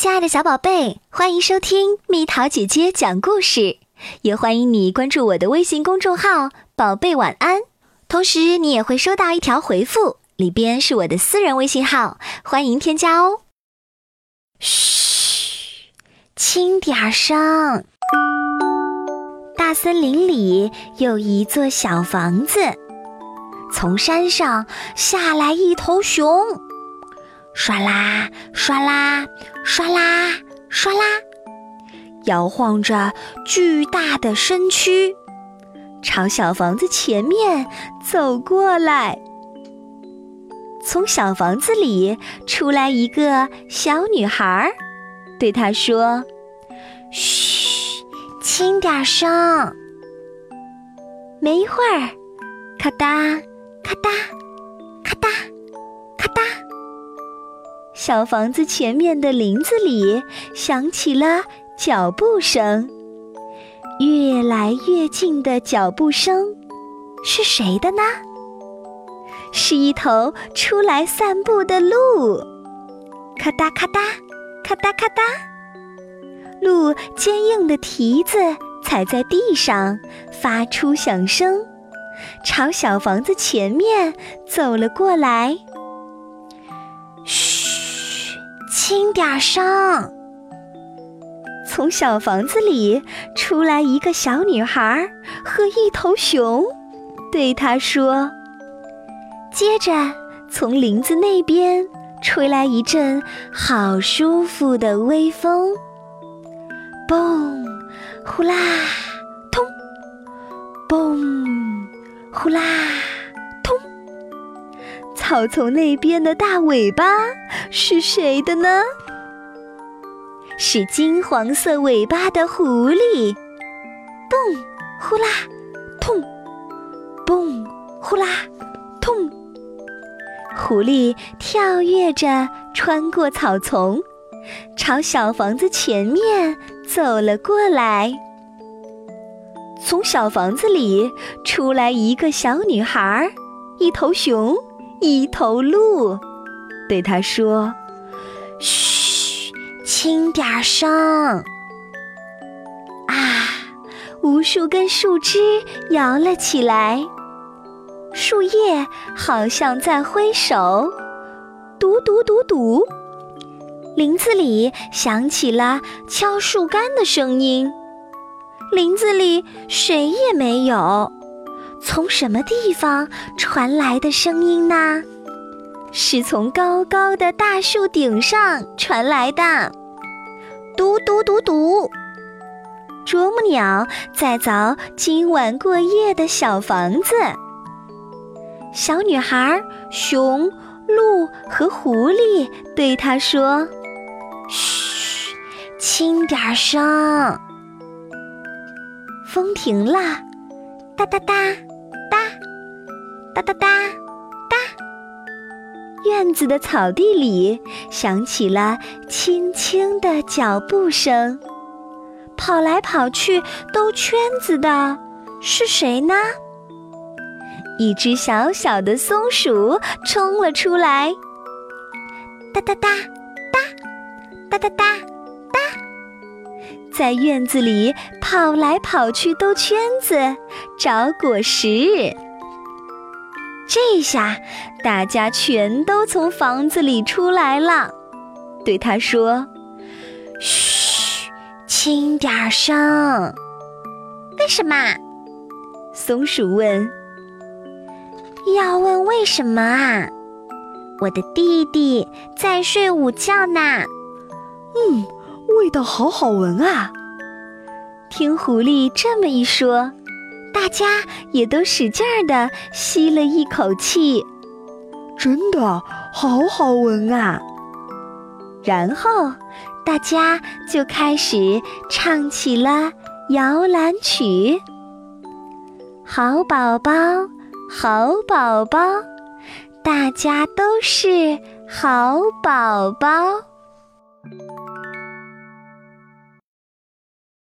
亲爱的小宝贝，欢迎收听蜜桃姐姐讲故事，也欢迎你关注我的微信公众号“宝贝晚安”。同时，你也会收到一条回复，里边是我的私人微信号，欢迎添加哦。嘘，轻点声。大森林里有一座小房子，从山上下来一头熊，刷啦刷啦刷啦刷啦，摇晃着巨大的身躯，朝小房子前面走过来。从小房子里出来一个小女孩，对他说：“嘘。”轻点声。没一会儿，咔哒咔哒小房子前面的林子里响起了脚步声，越来越近的脚步声，是谁的呢？是一头出来散步的鹿，咔哒咔哒咔哒咔哒。鹿坚硬的蹄子踩在地上，发出响声，朝小房子前面走了过来。嘘，轻点声。从小房子里出来一个小女孩和一头熊，对她说。接着，从林子那边吹来一阵好舒服的微风。嘣，呼啦，通，嘣，呼啦，草丛那边的大尾巴是谁的呢？是金黄色尾巴的狐狸。嘣，呼啦，痛，嘣，呼啦，痛。狐狸跳跃着穿过草丛。朝小房子前面走了过来。从小房子里出来一个小女孩，一头熊，一头鹿，对他说：“嘘，轻点声。”啊，无数根树枝摇了起来，树叶好像在挥手，嘟嘟嘟嘟。林子里响起了敲树干的声音，林子里谁也没有。从什么地方传来的声音呢？是从高高的大树顶上传来的。嘟嘟嘟嘟，啄木鸟在凿今晚过夜的小房子。小女孩、熊、鹿和狐狸对她说。嘘，轻点声。风停了，哒哒哒哒，哒哒哒哒。院子的草地里响起了轻轻的脚步声，跑来跑去兜圈子的是谁呢？一只小小的松鼠冲了出来，哒哒哒。哒哒哒哒，在院子里跑来跑去兜圈子找果实。这下大家全都从房子里出来了，对他说：“嘘，轻点声。”为什么？松鼠问。要问为什么啊？我的弟弟在睡午觉呢。嗯，味道好好闻啊！听狐狸这么一说，大家也都使劲儿地吸了一口气。真的好好闻啊！然后大家就开始唱起了摇篮曲。好宝宝，好宝宝，大家都是好宝宝。